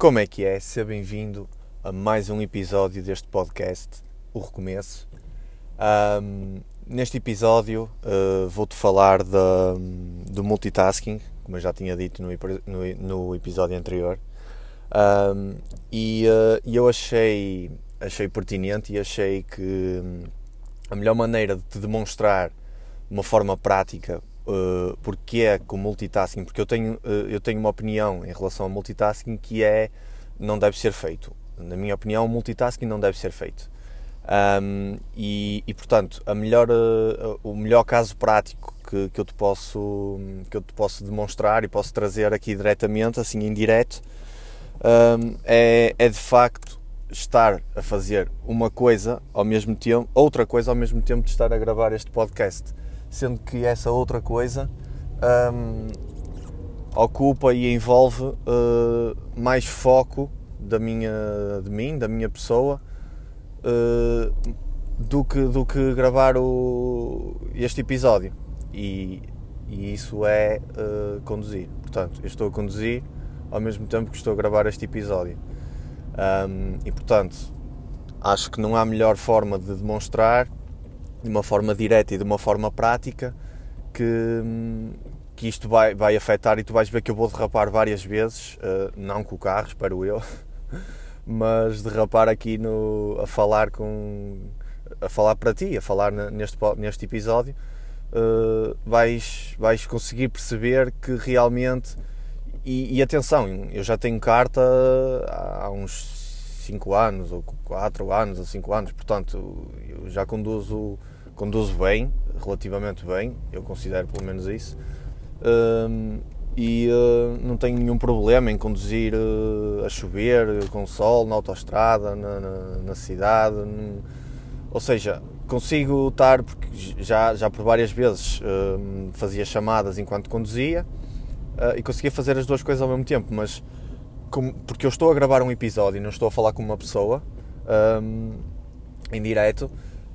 Como é que é? Seja bem-vindo a mais um episódio deste podcast, O Recomeço. Um, neste episódio uh, vou-te falar da, do multitasking, como eu já tinha dito no, no, no episódio anterior. Um, e uh, eu achei, achei pertinente e achei que hum, a melhor maneira de te demonstrar de uma forma prática uh, porque é com multitasking, porque eu tenho, uh, eu tenho uma opinião em relação ao multitasking que é não deve ser feito. Na minha opinião, multitasking não deve ser feito. Um, e, e, portanto, a melhor, uh, o melhor caso prático que, que, eu te posso, que eu te posso demonstrar e posso trazer aqui diretamente, assim em direto, um, é, é de facto estar a fazer uma coisa ao mesmo tempo, outra coisa ao mesmo tempo de estar a gravar este podcast sendo que essa outra coisa um, ocupa e envolve uh, mais foco da minha, de mim, da minha pessoa, uh, do, que, do que gravar o, este episódio. E, e isso é uh, conduzir. Portanto, eu estou a conduzir ao mesmo tempo que estou a gravar este episódio. Um, e portanto, acho que não há melhor forma de demonstrar de uma forma direta e de uma forma prática que, que isto vai, vai afetar e tu vais ver que eu vou derrapar várias vezes, uh, não com o carro, espero eu, mas derrapar aqui no, a falar com a falar para ti, a falar neste, neste episódio, uh, vais, vais conseguir perceber que realmente e, e, atenção, eu já tenho carta há uns 5 anos, ou 4 anos, ou 5 anos, portanto, eu já conduzo conduzo bem, relativamente bem, eu considero pelo menos isso. Um, e uh, não tenho nenhum problema em conduzir uh, a chover, com sol, na autoestrada, na, na, na cidade. Ou seja, consigo estar, porque já, já por várias vezes uh, fazia chamadas enquanto conduzia e conseguia fazer as duas coisas ao mesmo tempo, mas como, porque eu estou a gravar um episódio e não estou a falar com uma pessoa um, em direto,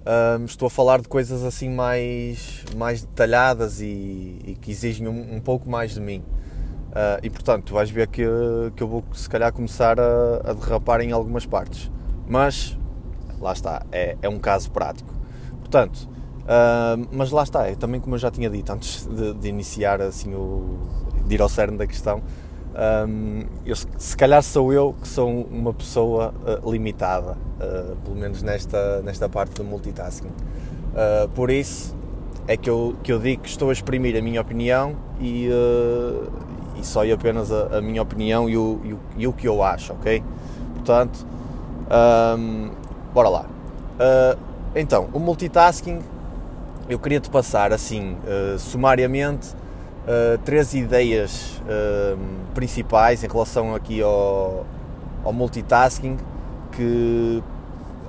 um, estou a falar de coisas assim mais, mais detalhadas e, e que exigem um, um, pouco mais de mim. Uh, e portanto, tu vais ver que, que eu vou se calhar começar a, a derrapar em algumas partes. Mas lá está, é, é um caso prático. Portanto, uh, mas lá está, é também como eu já tinha dito antes de, de iniciar assim o, de ir ao cerne da questão, um, eu, se calhar sou eu que sou uma pessoa uh, limitada, uh, pelo menos nesta, nesta parte do multitasking. Uh, por isso é que eu, que eu digo que estou a exprimir a minha opinião e, e só e apenas a, a, minha opinião e o, e o, e, o, que eu acho, ok? Portanto, um, bora lá. então, o multitasking, eu queria te passar assim, sumariamente uh, três ideias uh, principais em relação aqui ao, ao multitasking que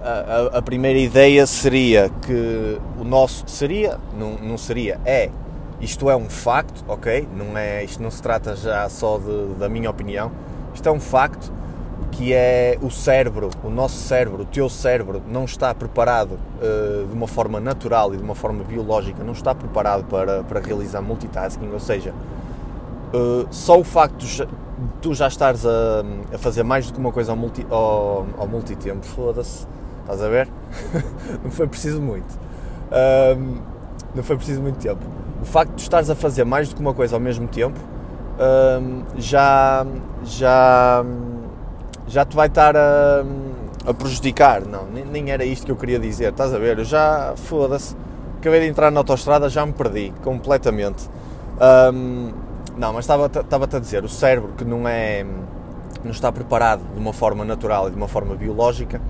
a, a, primeira ideia seria que o nosso seria, não, não seria, é isto é um facto, ok? Não é, isto não se trata já só de, da minha opinião, isto é um facto que é o cérebro, o nosso cérebro, o teu cérebro não está preparado uh, de uma forma natural e de uma forma biológica, não está preparado para, para realizar multitasking, ou seja, uh, só o facto de tu já estares a, a, fazer mais do que uma coisa ao, multi, ao, ao multitempo, foda-se, estás a ver? não foi preciso muito. Uh, não foi preciso muito tempo. O facto de estares a fazer mais do que uma coisa ao mesmo tempo já já já te vai estar a, a prejudicar. Não, nem, nem, era isto que eu queria dizer. Estás a ver? Eu já, foda-se, acabei de entrar na autostrada, já me perdi completamente. Um, não, mas estava-te a dizer, o cérebro que não é não está preparado de uma forma natural e de uma forma biológica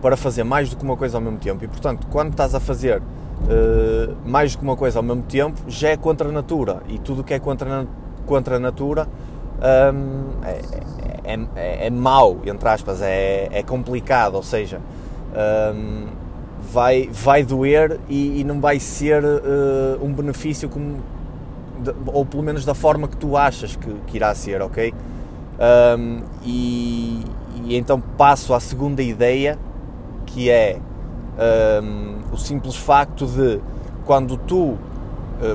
para fazer mais do que uma coisa ao mesmo tempo. E portanto, quando estás a fazer uh, mais do que uma coisa ao mesmo tempo, já é contra a natura. E tudo o que é contra, contra a natura um, é, é, é, é mau, entre aspas, é, é complicado, ou seja, um, vai, vai doer e, e não vai ser uh, um benefício como, de, ou pelo menos da forma que tu achas que, que irá ser, ok? Um, e, e, então passo à segunda ideia, que é um, o simples facto de quando tu, uh,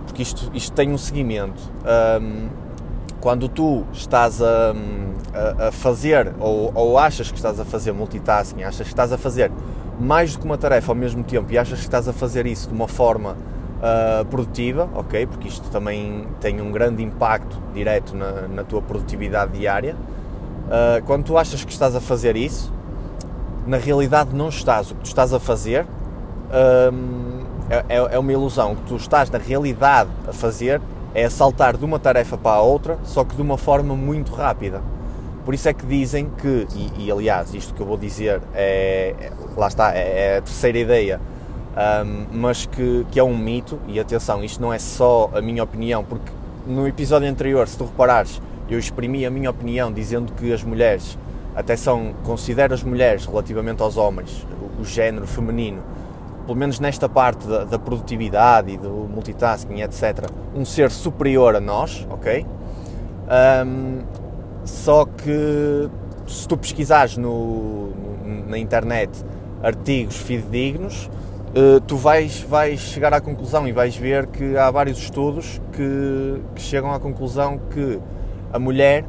porque isto, isto tem um seguimento, um, quando tu estás a, a, fazer ou, ou, achas que estás a fazer multitasking, achas que estás a fazer mais do que uma tarefa ao mesmo tempo e achas que estás a fazer isso de uma forma uh, produtiva, ok? Porque isto também tem um grande impacto direto na, na tua produtividade diária. Uh, quando tu achas que estás a fazer isso, na realidade não estás. O que tu estás a fazer é, é, é uma ilusão. O que tu estás na realidade a fazer é saltar de uma tarefa para a outra, só que de uma forma muito rápida. Por isso é que dizem que, e, e aliás, isto que eu vou dizer é, é lá está, é, é a terceira ideia, um, mas que, que é um mito, e atenção, isto não é só a minha opinião, porque no episódio anterior, se tu reparares, eu exprimi a minha opinião dizendo que as mulheres, até são, considero as mulheres relativamente aos homens, o, o género feminino, pelo menos nesta parte da, da, produtividade e do multitasking, etc., um ser superior a nós, ok? Um, só que se tu pesquisares no, na internet artigos fidedignos, uh, tu vais, vais chegar à conclusão e vais ver que há vários estudos que, que chegam à conclusão que a mulher,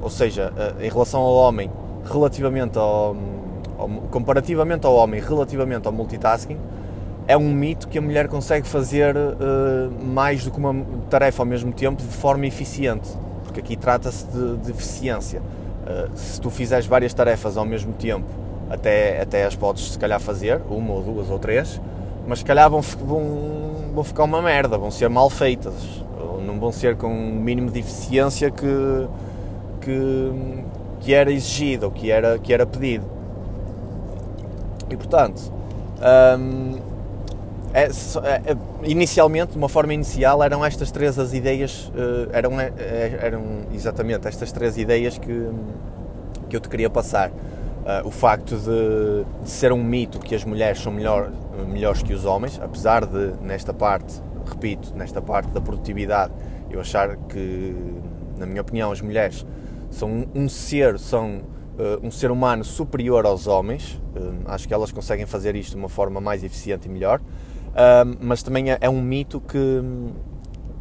ou seja, uh, em relação ao homem, relativamente ao, ao, comparativamente ao homem, relativamente ao multitasking, é um mito que a mulher consegue fazer uh, mais do que uma tarefa ao mesmo tempo de forma eficiente, porque aqui trata-se de, de, eficiência. Uh, se tu fizeres várias tarefas ao mesmo tempo, até, até as podes se calhar fazer, uma ou duas ou três, mas se calhar vão, vão, vão ficar uma merda, vão ser mal feitas, não vão ser com o um mínimo de eficiência que, que, que era exigido ou que era, que era pedido. E portanto, um, é, é, é, inicialmente, de uma forma inicial, eram estas três as ideias, uh, eram, é, é, eram exatamente estas três ideias que, que eu te queria passar. O facto de, de, ser um mito que as mulheres são melhor, melhores que os homens, apesar de, nesta parte, repito, nesta parte da produtividade, eu achar que, na minha opinião, as mulheres são um, ser, são um ser humano superior aos homens. acho que elas conseguem fazer isto de uma forma mais eficiente e melhor mas também é, é, um mito que,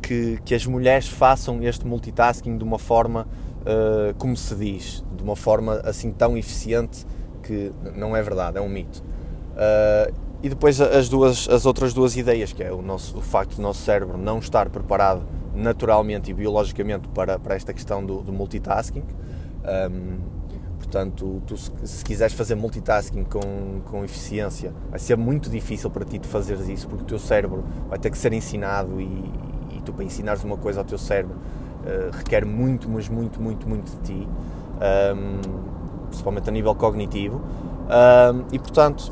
que, que, as mulheres façam este multitasking de uma forma, uh, como se diz, de uma forma assim tão eficiente que não é verdade, é um mito. Uh, e depois as, duas, as outras duas ideias, que é o, nosso, o facto do nosso cérebro não estar preparado naturalmente e biologicamente para, para esta questão do, do multitasking. Um, Portanto, tu, se quiseres fazer multitasking com, com eficiência, vai ser muito difícil para ti de fazeres isso, porque o teu cérebro vai ter que ser ensinado e, e tu, para ensinares uma coisa ao teu cérebro, uh, requer muito, mas muito, muito, muito de ti, um, principalmente a nível cognitivo. Um, e, portanto,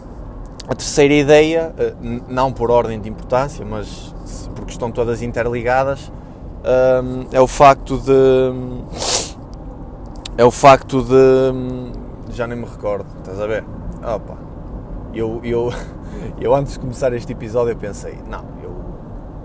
a terceira ideia, uh, não por ordem de importância, mas porque estão todas interligadas, um, é o facto de é o facto de. Já nem me recordo, estás a ver? Opa, eu, eu, eu antes de começar este episódio eu pensei, não, eu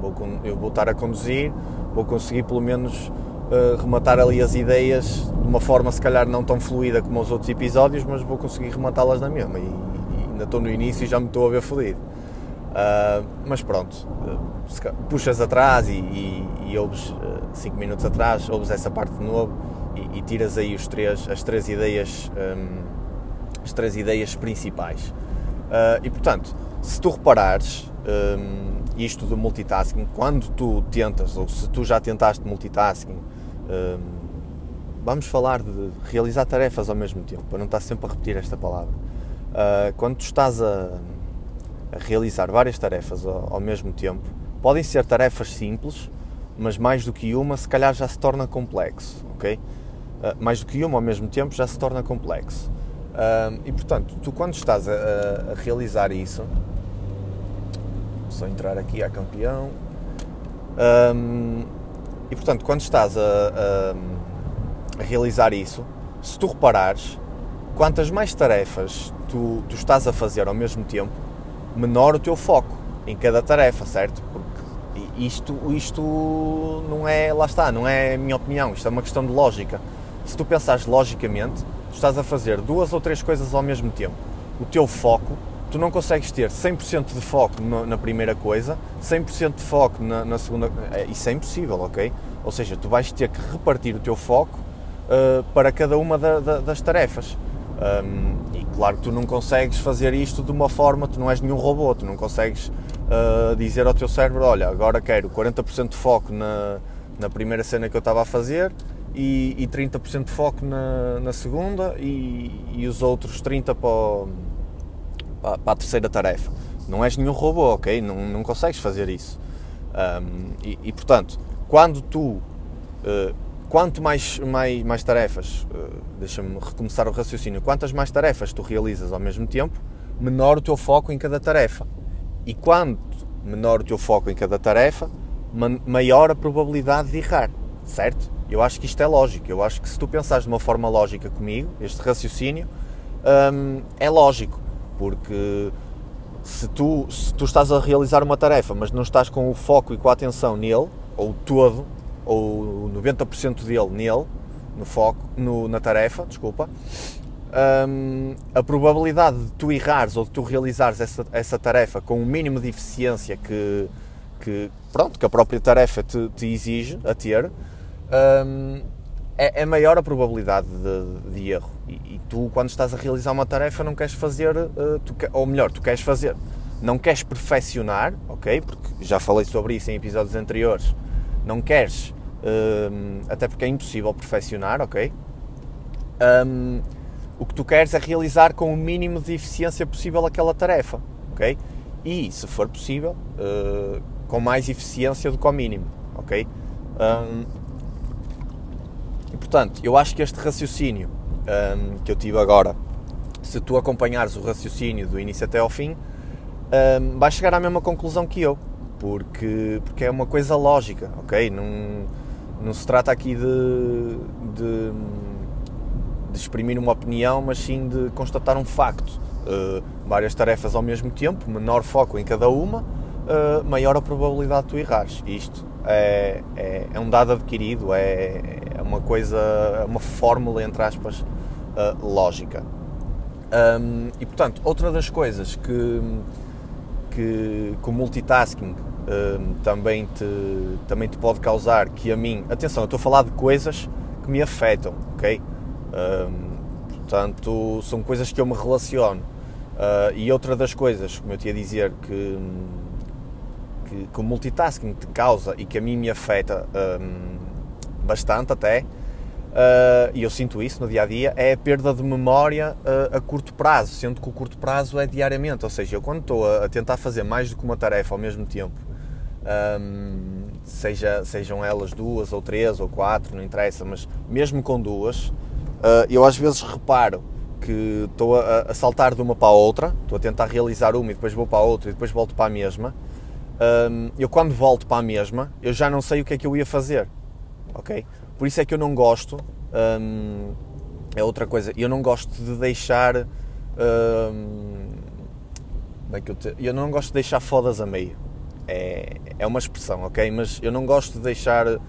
vou, eu vou estar a conduzir, vou conseguir pelo menos uh, rematar ali as ideias de uma forma se calhar não tão fluida como os outros episódios, mas vou conseguir rematá-las na mesma. E, e, ainda estou no início e já me estou a ver fodido. Uh, mas pronto, uh, puxas atrás e, e, e ouves 5 minutos atrás, ouves essa parte de novo e, tiras aí os três, as três ideias, um, as três ideias principais. Uh, e portanto, se tu reparares um, isto do multitasking, quando tu tentas, ou se tu já tentaste multitasking, um, vamos falar de realizar tarefas ao mesmo tempo, para não estar sempre a repetir esta palavra. Uh, quando tu estás a, a realizar várias tarefas ao, ao, mesmo tempo, podem ser tarefas simples, mas mais do que uma, se calhar já se torna complexo, ok? Ah, mais do que uma ao mesmo tempo, já se torna complexo. Uh, e portanto, tu quando estás a, a, realizar isso, só entrar aqui a campeão, um, e portanto, quando estás a, a, a, realizar isso, se tu reparares, quantas mais tarefas tu, tu estás a fazer ao mesmo tempo, menor o teu foco em cada tarefa, certo? Porque isto, isto não é, lá está, não é minha opinião, isto é uma questão de lógica se tu pensares logicamente, tu estás a fazer duas ou três coisas ao mesmo tempo. O teu foco, tu não consegues ter 100% de foco na, na primeira coisa, 100% de foco na, na, segunda. É, isso é impossível, ok? Ou seja, tu vais ter que repartir o teu foco uh, para cada uma da, da, das tarefas. Um, e claro que tu não consegues fazer isto de uma forma, tu não és nenhum robô, tu não consegues uh, dizer ao teu cérebro: olha, agora quero 40% de foco na, na primeira cena que eu estava a fazer e, e 30% de foco na, na segunda e, e, os outros 30% para, para, para, a terceira tarefa. Não és nenhum robô, ok? Não, não consegues fazer isso. Um, e, e, portanto, quando tu, uh, quanto mais, mais, mais tarefas, uh, deixa-me recomeçar o raciocínio, quantas mais tarefas tu realizas ao mesmo tempo, menor o teu foco em cada tarefa. E quanto menor o teu foco em cada tarefa, maior a probabilidade de errar, certo? Eu acho que isto é lógico. Eu acho que se tu pensares de uma forma lógica comigo, este raciocínio, hum, é lógico. Porque se tu, se tu estás a realizar uma tarefa, mas não estás com o foco e com a atenção nele, ou todo, ou 90% dele nele, no foco, no, na tarefa, desculpa, hum, a probabilidade de tu errares ou de tu realizares essa, essa tarefa com o mínimo de eficiência que, que, pronto, que a própria tarefa te, te exige a ter, um, é, é, maior a probabilidade de, de erro. E, e, tu, quando estás a realizar uma tarefa, não queres fazer, uh, tu, ou melhor, tu queres fazer, não queres perfeccionar, ok? Porque já falei sobre isso em episódios anteriores. Não queres, um, até porque é impossível perfeccionar, ok? Um, o que tu queres é realizar com o mínimo de eficiência possível aquela tarefa, ok? E, se for possível, uh, com mais eficiência do que ao mínimo, ok? Um, e portanto, eu acho que este raciocínio um, que eu tive agora, se tu acompanhares o raciocínio do início até ao fim, um, vais chegar à mesma conclusão que eu, porque, porque é uma coisa lógica, ok? Não, não se trata aqui de, de, de exprimir uma opinião, mas sim de constatar um facto. Uh, várias tarefas ao mesmo tempo, menor foco em cada uma, uh, maior a probabilidade de tu errares. Isto é, é, é, um dado adquirido, é, uma coisa, uma fórmula, entre aspas, uh, lógica. Um, e portanto, outra das coisas que, que, que o multitasking um, também, te, também te pode causar, que a mim, atenção, eu estou a falar de coisas que me afetam, ok? Um, portanto, são coisas que eu me relaciono. Uh, e outra das coisas, como eu te ia dizer, que que, que o multitasking te causa e que a mim me afeta bastante até, uh, e eu sinto isso no dia a dia, é a perda de memória uh, a curto prazo, sendo que o curto prazo é diariamente. Ou seja, eu quando estou a, tentar fazer mais do que uma tarefa ao mesmo tempo, um, seja, sejam elas duas ou três ou quatro, não interessa, mas mesmo com duas, uh, eu às vezes reparo que estou a, a, saltar de uma para a outra, estou a tentar realizar uma e depois vou para a outra e depois volto para a mesma, um, eu quando volto para a mesma, eu já não sei o que é que eu ia fazer, ok? Por isso é que eu não gosto, um, é outra coisa, eu não gosto de deixar, um, bem que eu, te, eu não gosto de deixar fodas a meio, é, é uma expressão, ok? Mas eu não gosto de deixar uh,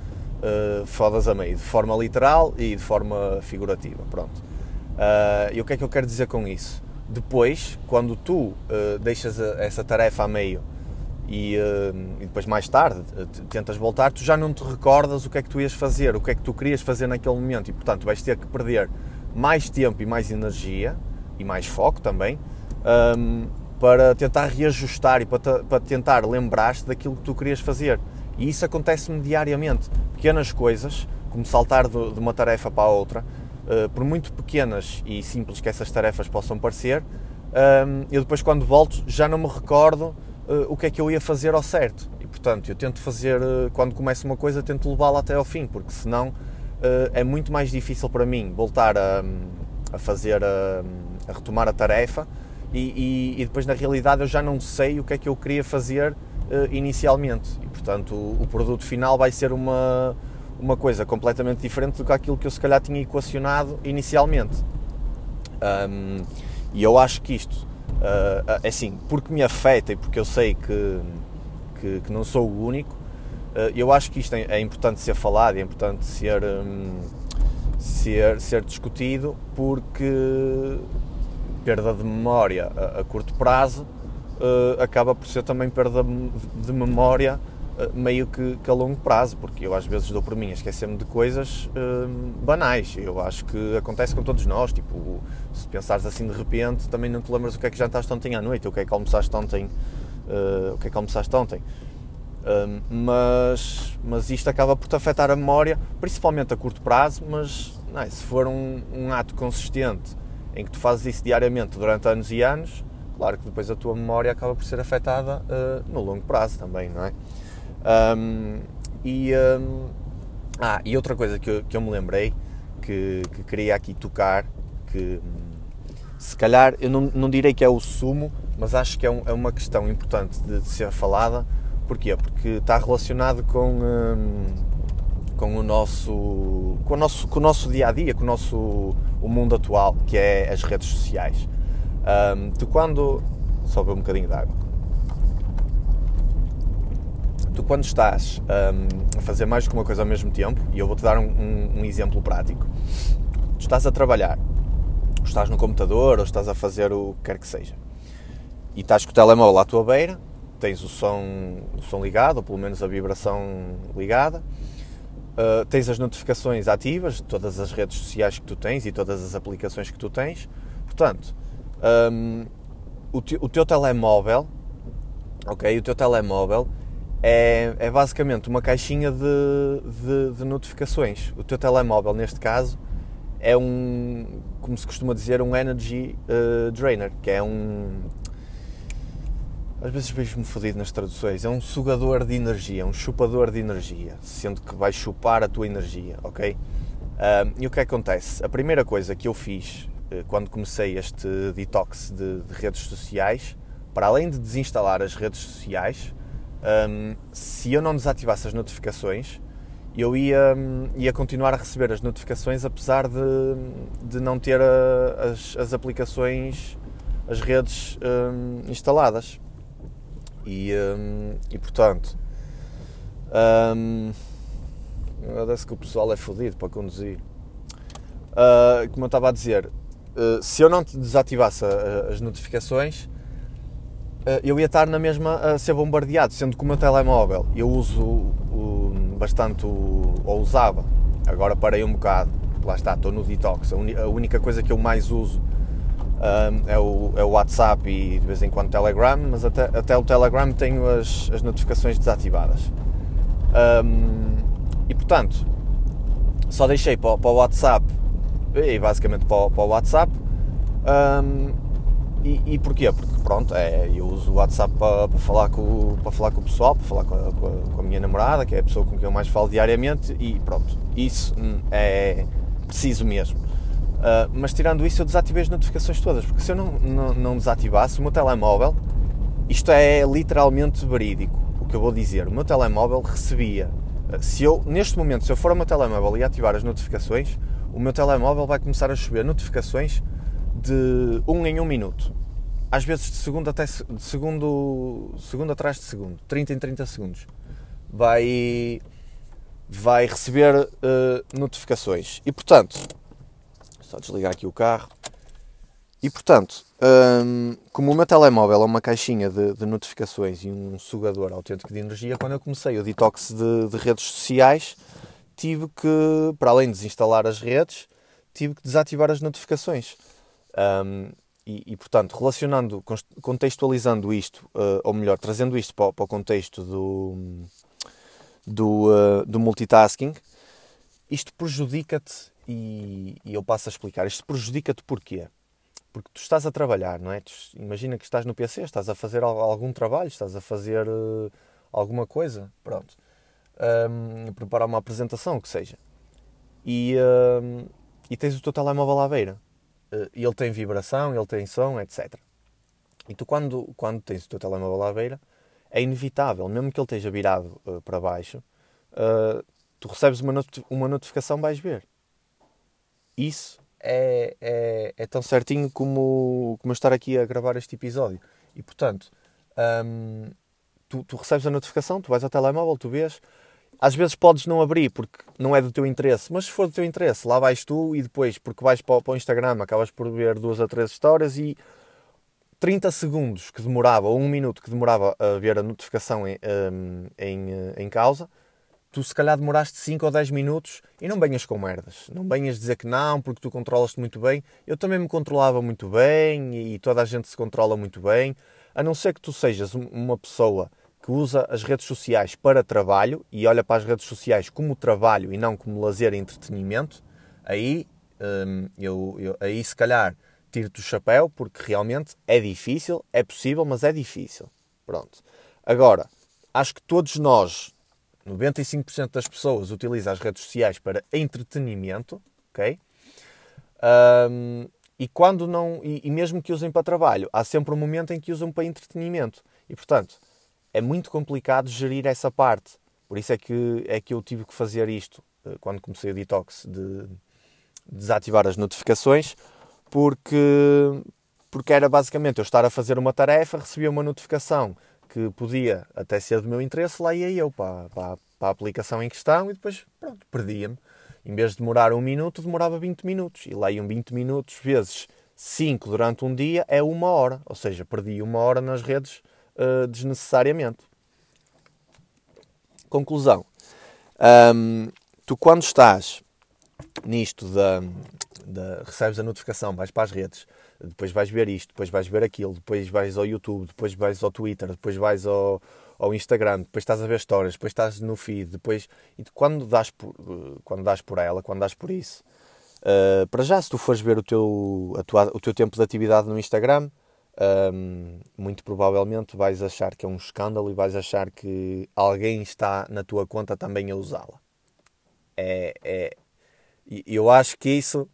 fodas a meio, de forma literal e de forma figurativa, pronto. Uh, e o que é que eu quero dizer com isso? Depois, quando tu uh, deixas essa tarefa a meio e, uh, e, depois mais tarde uh, tentas voltar, tu já não te recordas o que é que tu ias fazer, o que é que tu querias fazer naquele momento e portanto vais ter que perder mais tempo e mais energia e mais foco também um, para tentar reajustar e para, para tentar lembrar-te daquilo que tu querias fazer. E isso acontece-me diariamente. Pequenas coisas, como saltar de, de uma tarefa para a outra, uh, por muito pequenas e simples que essas tarefas possam parecer, um, eu depois quando volto já não me recordo uh, o que é que eu ia fazer ao certo. E portanto, eu tento fazer, uh, quando começo uma coisa, tento levá-la até ao fim, porque senão uh, é muito mais difícil para mim voltar a, a fazer, a, a, retomar a tarefa e, e, e, depois na realidade eu já não sei o que é que eu queria fazer inicialmente. E portanto, o, o produto final vai ser uma, uma coisa completamente diferente do que aquilo que eu se calhar tinha equacionado inicialmente. Um, e eu acho que isto uh, assim, porque me afeta e porque eu sei que, que, que não sou o único, uh, eu acho que isto é, é, importante ser falado, é importante ser, um, ser, ser discutido, porque perda de memória a, a curto prazo uh, acaba por ser também perda de memória meio que, que, a longo prazo, porque eu às vezes dou por mim a esquecer-me de coisas hum, banais. Eu acho que acontece com todos nós. Tipo, se pensares assim de repente, também não te lembras o que é que jantaste ontem à noite, o que é que almoçaste ontem, uh, o que é que almoçaste ontem. Um, mas, mas isto acaba por te afetar a memória, principalmente a curto prazo, mas é, se for um, um ato consistente em que tu fazes isso diariamente durante anos e anos, claro que depois a tua memória acaba por ser afetada uh, no longo prazo também, não é? Um, e, um, ah, e outra coisa que eu, que eu me lembrei que, que queria aqui tocar, que se calhar eu não, não direi que é o sumo, mas acho que é, um, é uma questão importante de, de, ser falada. Porquê? Porque está relacionado com, com, o nosso, com, o nosso, com o nosso dia a dia, com o nosso o mundo atual, que é as redes sociais. Um, tu quando. Só um bocadinho de água. Tu quando estás um, a fazer mais do que uma coisa ao mesmo tempo, e eu vou-te dar um, um, um exemplo prático. Tu estás a trabalhar, estás no computador, ou estás a fazer o que quer que seja. E estás com o telemóvel à tua beira, tens o som, o som ligado, ou pelo menos a vibração ligada, uh, tens as notificações ativas de todas as redes sociais que tu tens e todas as aplicações que tu tens. Portanto, um, o, te, o, teu telemóvel, ok? O teu telemóvel é, é basicamente uma caixinha de, de, de, notificações. O teu telemóvel, neste caso, é um, como se costuma dizer, um energy uh, drainer, que é um. Às vezes vejo-me fodido nas traduções. É um sugador de energia, um chupador de energia, sendo que vai chupar a tua energia, ok? Uh, e o que acontece? A primeira coisa que eu fiz eh, quando comecei este detox de, de, redes sociais, para além de desinstalar as redes sociais, um, se eu não desativasse as notificações, eu ia, ia continuar a receber as notificações apesar de, de não ter a, eh, as, as aplicações, as redes um, instaladas. E, um, e portanto, um, agradece que o pessoal é fodido para conduzir. Uh, como eu estava a dizer, eh, se eu não desativasse as notificações, uh, eu ia estar na mesma a ser bombardeado, sendo que o meu telemóvel eu uso bastante, ou usava, agora parei um bocado, lá está, estou no detox, a, única coisa que eu mais uso um, é, o, é, o, WhatsApp e de vez em quando o Telegram, mas até, até o Telegram tenho as, as notificações desativadas. Um, e portanto, só deixei para, para o WhatsApp e basicamente para para o WhatsApp. Um, e, e, porquê? Porque pronto, é, eu uso o WhatsApp para, para, falar com, para falar com o pessoal, para falar com a, com, a, minha namorada, que é a pessoa com quem eu mais falo diariamente, e pronto, isso hum, é preciso mesmo. Uh, mas tirando isso, eu desativei as notificações todas, porque se eu não, não, não desativasse o meu telemóvel, isto é literalmente verídico, o que eu vou dizer, o meu telemóvel recebia, se eu, neste momento, se eu for ao meu telemóvel e ativar as notificações, o meu telemóvel vai começar a chover notificações de um em um minuto. Às vezes de segundo até de segundo, segundo atrás de segundo, 30 em 30 segundos. Vai vai receber uh, notificações. E portanto, só desligar aqui o carro. E portanto, um, como o meu telemóvel é uma caixinha de, de, notificações e um sugador autêntico de energia, quando eu comecei o detox de, de redes sociais, tive que, para além de desinstalar as redes, tive que desativar as notificações. Um, e, e, portanto, relacionando, contextualizando isto, uh, ou melhor, trazendo isto para, para o contexto do, do, uh, do multitasking, isto prejudica-te, e, e, eu passo a explicar, isto prejudica-te porquê? Porque tu estás a trabalhar, não é? Tu, imagina que estás no PC, estás a fazer algum trabalho, estás a fazer uh, alguma coisa, pronto um, preparar uma apresentação, o que seja. E, e tens o teu telemóvel à beira. Uh, e ele tem vibração, ele tem som, etc. E tu, quando, quando tens o teu telemóvel à beira, é inevitável, mesmo que ele esteja virado uh, para baixo, uh, tu recebes uma, not uma notificação, vais ver. Isso é, é, é, tão certinho como, como eu estar aqui a gravar este episódio. E portanto, um, tu, tu, recebes a notificação, tu vais ao telemóvel, tu vês, às vezes podes não abrir porque não é do teu interesse, mas se for do teu interesse, lá vais tu e depois, porque vais para, o Instagram, acabas por ver duas ou três histórias e 30 segundos que demorava, ou 1 minuto que demorava a ver a notificação em, em, em causa, tu se calhar demoraste 5 ou 10 minutos e não venhas com merdas. Não venhas dizer que não, porque tu controlas-te muito bem. Eu também me controlava muito bem e toda a gente se controla muito bem. A não ser que tu sejas uma pessoa que usa as redes sociais para trabalho e olha para as redes sociais como trabalho e não como lazer e entretenimento, aí, hum, eu, eu, aí se calhar tiro-te o chapéu porque realmente é difícil, é possível, mas é difícil. Pronto. Agora, acho que todos nós 95% das pessoas utilizam as redes sociais para entretenimento, ok? Um, e quando não, e, e, mesmo que usem para trabalho, há sempre um momento em que usam para entretenimento. E portanto, é muito complicado gerir essa parte. Por isso é que, é que eu tive que fazer isto eh, quando comecei o detox de desativar as notificações, porque, porque era basicamente eu estar a fazer uma tarefa, recebia uma notificação que podia até ser do meu interesse, lá ia eu para, para, para a aplicação em questão e depois, pronto, perdia-me. Em vez de demorar um minuto, demorava 20 minutos. E lá iam 20 minutos vezes 5 durante um dia é uma hora. Ou seja, perdi uma hora nas redes uh, desnecessariamente. Conclusão. Um, tu quando estás nisto da, da, recebes a notificação, vais para as redes, depois vais ver isto, depois vais ver aquilo, depois vais ao YouTube, depois vais ao Twitter, depois vais ao, ao Instagram, depois estás a ver histórias, depois estás no feed, depois e quando dás por, quando dás por ela, quando dás por isso, uh, para já se tu fores ver o teu, tua, o teu tempo de atividade no Instagram, um, muito provavelmente vais achar que é um escândalo e vais achar que alguém está na tua conta também a usá-la. É, é, eu acho que isso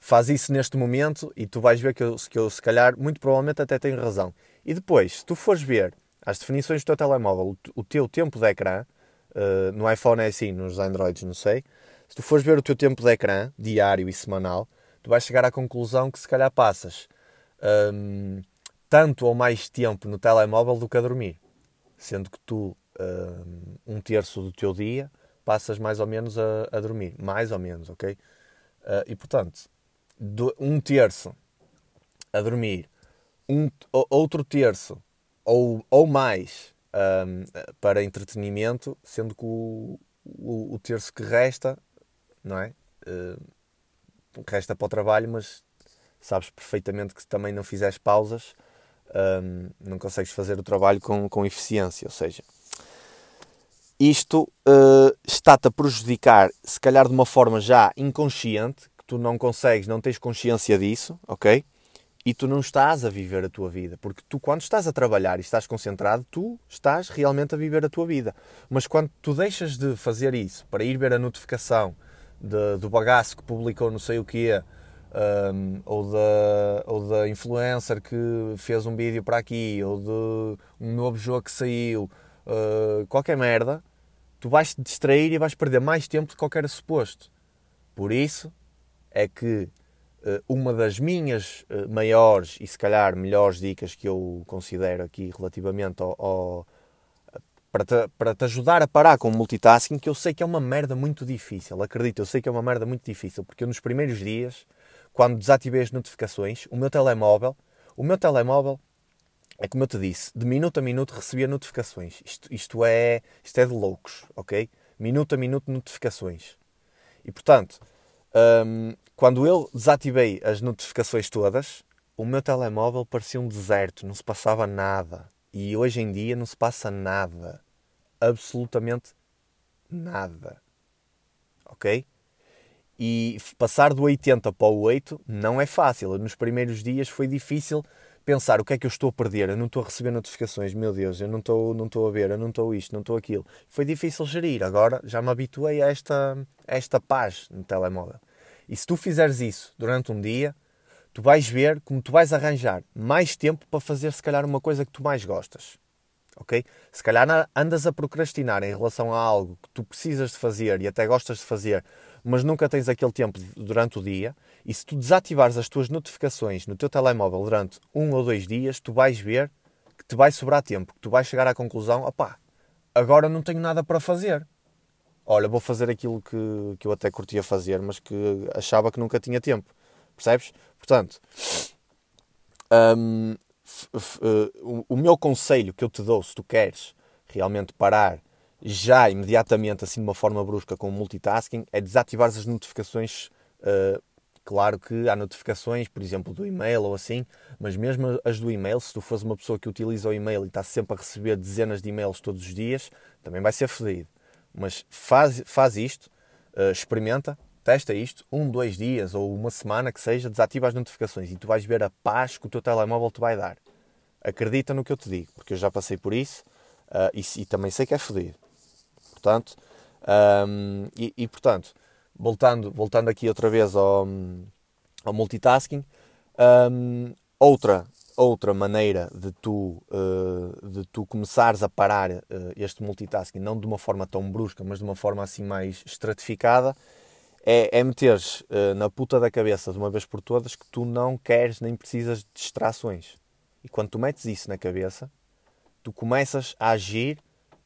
faz isso neste momento e tu vais ver que eu, que eu, se calhar, muito provavelmente até tenho razão. E depois, se tu fores ver as definições do teu telemóvel, o, teu tempo de ecrã, uh, no iPhone é assim, nos Androids não sei, se tu fores ver o teu tempo de ecrã, diário e semanal, tu vais chegar à conclusão que se calhar passas um, tanto ou mais tempo no telemóvel do que a dormir. Sendo que tu, um, um terço do teu dia, passas mais ou menos a, a dormir. Mais ou menos, ok? Uh, e portanto, do, um terço a dormir, um, outro terço ou, ou mais um, para entretenimento, sendo que o, o, o, terço que resta, não é? Uh, resta para o trabalho, mas sabes perfeitamente que também não fizeres pausas, um, não consegues fazer o trabalho com, com eficiência. Ou seja, isto uh, está-te a prejudicar, se calhar de uma forma já inconsciente, tu não consegues, não tens consciência disso, ok? E tu não estás a viver a tua vida. Porque tu, quando estás a trabalhar e estás concentrado, tu estás realmente a viver a tua vida. Mas quando tu deixas de fazer isso para ir ver a notificação de, do bagaço que publicou não sei o quê, um, ou, da, ou da influencer que fez um vídeo para aqui, ou de um novo jogo que saiu, uh, qualquer merda, tu vais te distrair e vais perder mais tempo do que qualquer suposto. Por isso, é que uh, uma das minhas uh, maiores e se calhar melhores dicas que eu considero aqui relativamente ao, ao para, te, para te ajudar a parar com o multitasking, que eu sei que é uma merda muito difícil, acredito, eu sei que é uma merda muito difícil, porque eu nos primeiros dias, quando desativei as notificações, o meu telemóvel, o meu telemóvel é como eu te disse, de minuto a minuto recebia notificações. Isto, isto, é, isto é de loucos, ok? Minuto a minuto notificações. E portanto, um, quando eu desativei as notificações todas, o meu telemóvel parecia um deserto, não se passava nada. E hoje em dia não se passa nada. Absolutamente nada. Ok? E passar do 80 para o 8 não é fácil. Nos primeiros dias foi difícil pensar o que é que eu estou a perder, eu não estou a receber notificações, meu Deus, eu não estou, não estou a ver, eu não estou isto, não estou aquilo. Foi difícil gerir, agora já me habituei a esta, a esta paz no telemóvel. E se tu fizeres isso durante um dia, tu vais ver como tu vais arranjar mais tempo para fazer se calhar uma coisa que tu mais gostas. Ok? Se calhar andas a procrastinar em relação a algo que tu precisas de fazer e até gostas de fazer, mas nunca tens aquele tempo durante o dia, e se tu desativares as tuas notificações no teu telemóvel durante um ou dois dias, tu vais ver que te vai sobrar tempo, que tu vais chegar à conclusão, opá, agora não tenho nada para fazer olha, vou fazer aquilo que, que eu até curtia fazer, mas que achava que nunca tinha tempo. Percebes? Portanto, hum, uh, o meu conselho que eu te dou, se tu queres realmente parar já imediatamente, assim de uma forma brusca, com o multitasking, é desativar as notificações. Uh, claro que há notificações, por exemplo, do e-mail ou assim, mas mesmo as do e-mail, se tu fores uma pessoa que utiliza o e-mail e está sempre a receber dezenas de e-mails todos os dias, também vai ser fodido. Mas faz, faz isto, uh, experimenta, testa isto, um, dois dias ou uma semana que seja, desativa as notificações e tu vais ver a paz que o teu telemóvel te vai dar. Acredita no que eu te digo, porque eu já passei por isso uh, e, e, também sei que é fodido. Portanto, um, e, e, portanto, voltando, voltando aqui outra vez ao, ao multitasking, um, outra, outra maneira de tu, uh, de tu começares a parar uh, este multitasking, não de uma forma tão brusca, mas de uma forma assim mais estratificada, é, é meteres uh, na puta da cabeça de uma vez por todas que tu não queres nem precisas de distrações. E quando tu metes isso na cabeça, tu começas a agir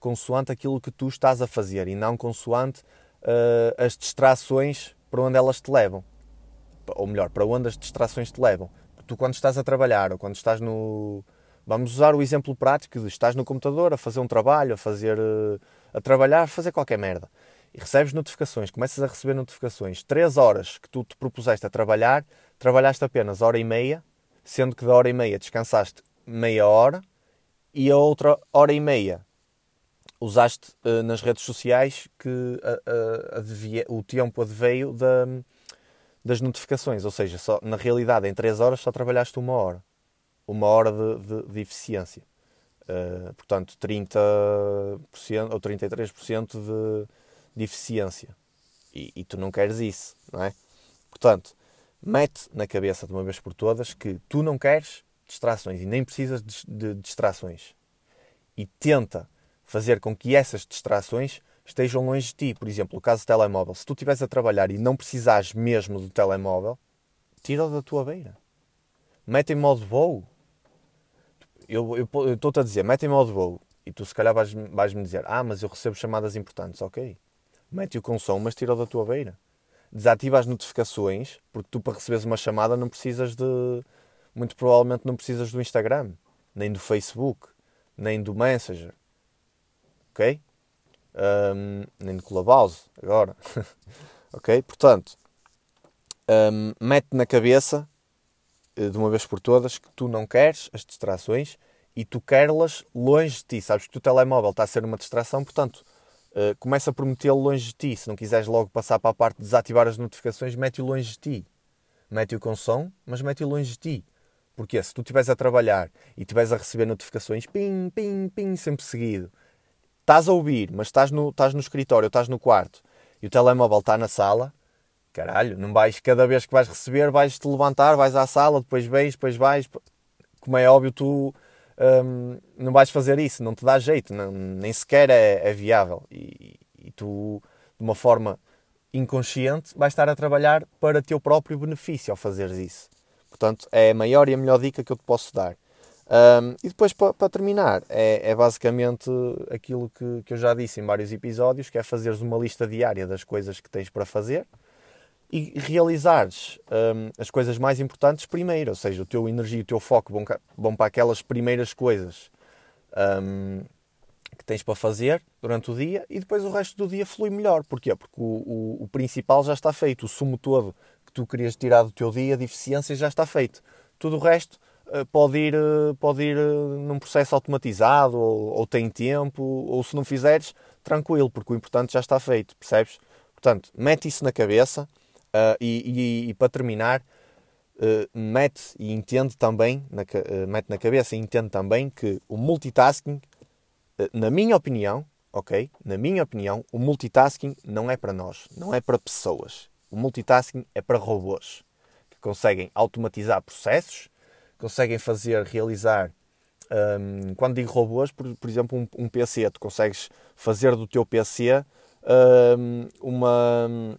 consoante aquilo que tu estás a fazer e não consoante uh, as distrações para onde elas te levam. Ou melhor, para onde as distrações te levam. Tu, quando estás a trabalhar ou quando estás no. Vamos usar o exemplo prático de estás no computador a fazer um trabalho, a fazer. Uh, a trabalhar, a fazer qualquer merda. E recebes notificações, começas a receber notificações. Três horas que tu te propuseste a trabalhar, trabalhaste apenas hora e meia, sendo que da hora e meia descansaste meia hora e a outra hora e meia usaste uh, nas redes sociais que uh, uh, o tempo adveio da, das notificações. Ou seja, só, na realidade, em 3 horas só trabalhaste uma hora. Uma hora de, de, de eficiência. Uh, portanto, 30% ou 33% de, de eficiência. E, e tu não queres isso, não é? Portanto, mete na cabeça de uma vez por todas que tu não queres distrações e nem precisas de, de distrações. E tenta fazer com que essas distrações estejam longe de ti. Por exemplo, o caso do telemóvel. Se tu estiveres a trabalhar e não precisares mesmo do telemóvel, tira-o da tua beira. Mete em modo voo. Eu estou-te a dizer, mete em modo voo. E tu se calhar vais-me vais dizer, ah, mas eu recebo chamadas importantes. Ok. Mete-o com som, mas tira-o da tua beira. Desativa as notificações, porque tu para receberes uma chamada não precisas de... Muito provavelmente não precisas do Instagram, nem do Facebook, nem do Messenger ok? Um, nem de Clubhouse, agora. ok? Portanto, um, mete na cabeça, eh, de uma vez por todas, que tu não queres as distrações e tu queres-las longe de ti. Sabes que o telemóvel está a ser uma distração, portanto, uh, começa por metê-lo longe de ti. Se não quiseres logo passar para a parte de desativar as notificações, mete-o longe de ti. Mete-o com som, mas mete-o longe de ti. Porque se tu estiveres a trabalhar e estiveres a receber notificações, pim, pim, pim, sempre seguido, estás a ouvir, mas estás no, estás no escritório, estás no quarto e o telemóvel está na sala, caralho, não vais, cada vez que vais receber, vais te levantar, vais à sala, depois vens, depois vais. Como é óbvio, tu hum, não vais fazer isso, não te dá jeito, não, nem sequer é, é viável. E, e, tu, de uma forma inconsciente, vais estar a trabalhar para teu próprio benefício ao fazeres isso. Portanto, é a maior e a melhor dica que eu te posso dar. Um, e depois, para terminar, é, é, basicamente aquilo que, que eu já disse em vários episódios, que é fazeres uma lista diária das coisas que tens para fazer e realizares um, as coisas mais importantes primeiro, ou seja, o teu energia o teu foco vão, para aquelas primeiras coisas um, que tens para fazer durante o dia e depois o resto do dia flui melhor. Porquê? Porque o, o, o principal já está feito, o sumo todo que tu querias tirar do teu dia de eficiência já está feito. Tudo o resto pode ir, eh, pode ir eh, num processo automatizado ou, ou tem tempo, ou se não fizeres, tranquilo, porque o importante já está feito, percebes? Portanto, mete isso na cabeça uh, e, e, e, para terminar, uh, mete e entende também, na, uh, mete na cabeça e entende também que o multitasking, na minha opinião, ok? Na minha opinião, o multitasking não é para nós, não é para pessoas. O multitasking é para robôs que conseguem automatizar processos conseguem fazer, realizar. Um, quando digo robôs, por, por exemplo, um, um, PC, tu consegues fazer do teu PC um, uma,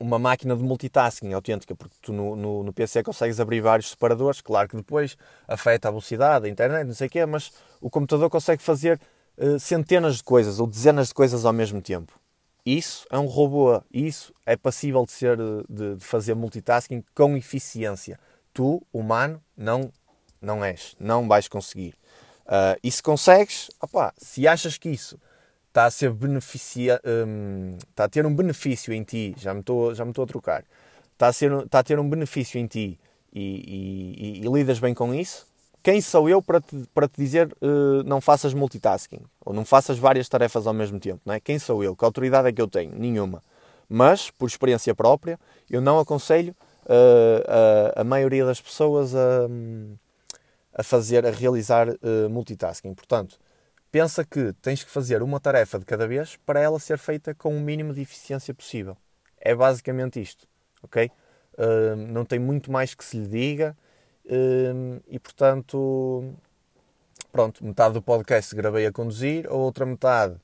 uma máquina de multitasking autêntica, porque tu no, no, no, PC consegues abrir vários separadores, claro que depois afeta a velocidade, a internet, não sei o quê, mas o computador consegue fazer uh, centenas de coisas ou dezenas de coisas ao mesmo tempo. Isso é um robô, isso é passível de, ser, de, de fazer multitasking com eficiência tu, humano, não não és, não vais conseguir. Uh, e se consegues, opa, se achas que isso está a ser beneficia, um, está a ter um benefício em ti, já me estou, já me estou a trocar, está a, ser, está a ter um benefício em ti e, e, e, e lidas bem com isso, quem sou eu para te, para te dizer uh, não faças multitasking ou não faças várias tarefas ao mesmo tempo? Não é? Quem sou eu? Que autoridade é que eu tenho? Nenhuma. Mas, por experiência própria, eu não aconselho a, a maioria das pessoas a, a fazer, a realizar uh, multitasking. Portanto, pensa que tens que fazer uma tarefa de cada vez para ela ser feita com o mínimo de eficiência possível. É basicamente isto, ok? Uh, não tem muito mais que se lhe diga uh, e, portanto, pronto, metade do podcast gravei a conduzir, a outra metade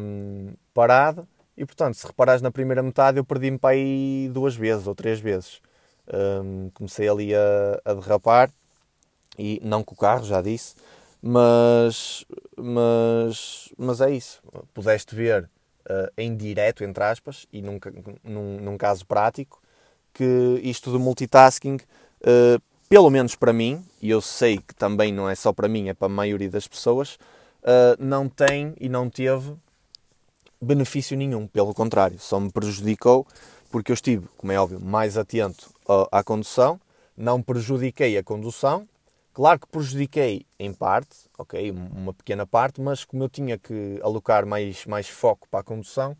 um, parado e, portanto, se reparares na primeira metade eu perdi-me para aí duas vezes ou três vezes. Um, comecei ali a, a derrapar e não com o carro, já disse, mas, mas, mas é isso. Pudeste ver uh, em direto, entre aspas, e num, num, num, caso prático, que isto do multitasking, uh, pelo menos para mim, e eu sei que também não é só para mim, é para a maioria das pessoas, uh, não tem e não teve benefício nenhum. Pelo contrário, só me prejudicou porque eu estive, como é óbvio, mais atento à condução, não prejudiquei a condução Claro que prejudiquei em parte, ok, uma pequena parte, mas como eu tinha que alocar mais, mais foco para a condução,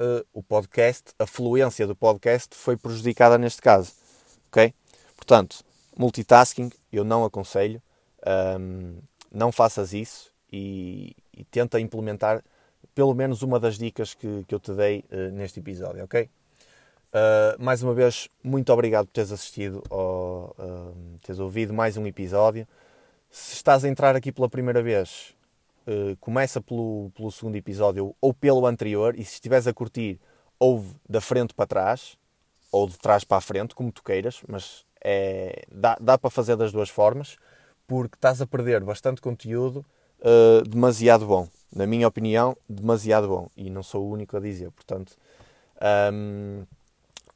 uh, o podcast, a fluência do podcast foi prejudicada neste caso, ok? Portanto, multitasking eu não aconselho, um, não faças isso e, e, tenta implementar pelo menos uma das dicas que, que eu te dei uh, neste episódio, ok? Uh, mais uma vez, muito obrigado por teres assistido ou uh, teres ouvido mais um episódio. Se estás a entrar aqui pela primeira vez, começa pelo, pelo segundo episódio ou pelo anterior e se estiveres a curtir, ouve da frente para trás ou de trás para a frente, como tu queiras, mas é, dá, dá para fazer das duas formas porque estás a perder bastante conteúdo demasiado bom. Na minha opinião, demasiado bom. E não sou o único a dizer, portanto. Um,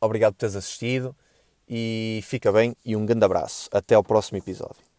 Obrigado por teres assistido e fica bem e um grande abraço. Até ao próximo episódio.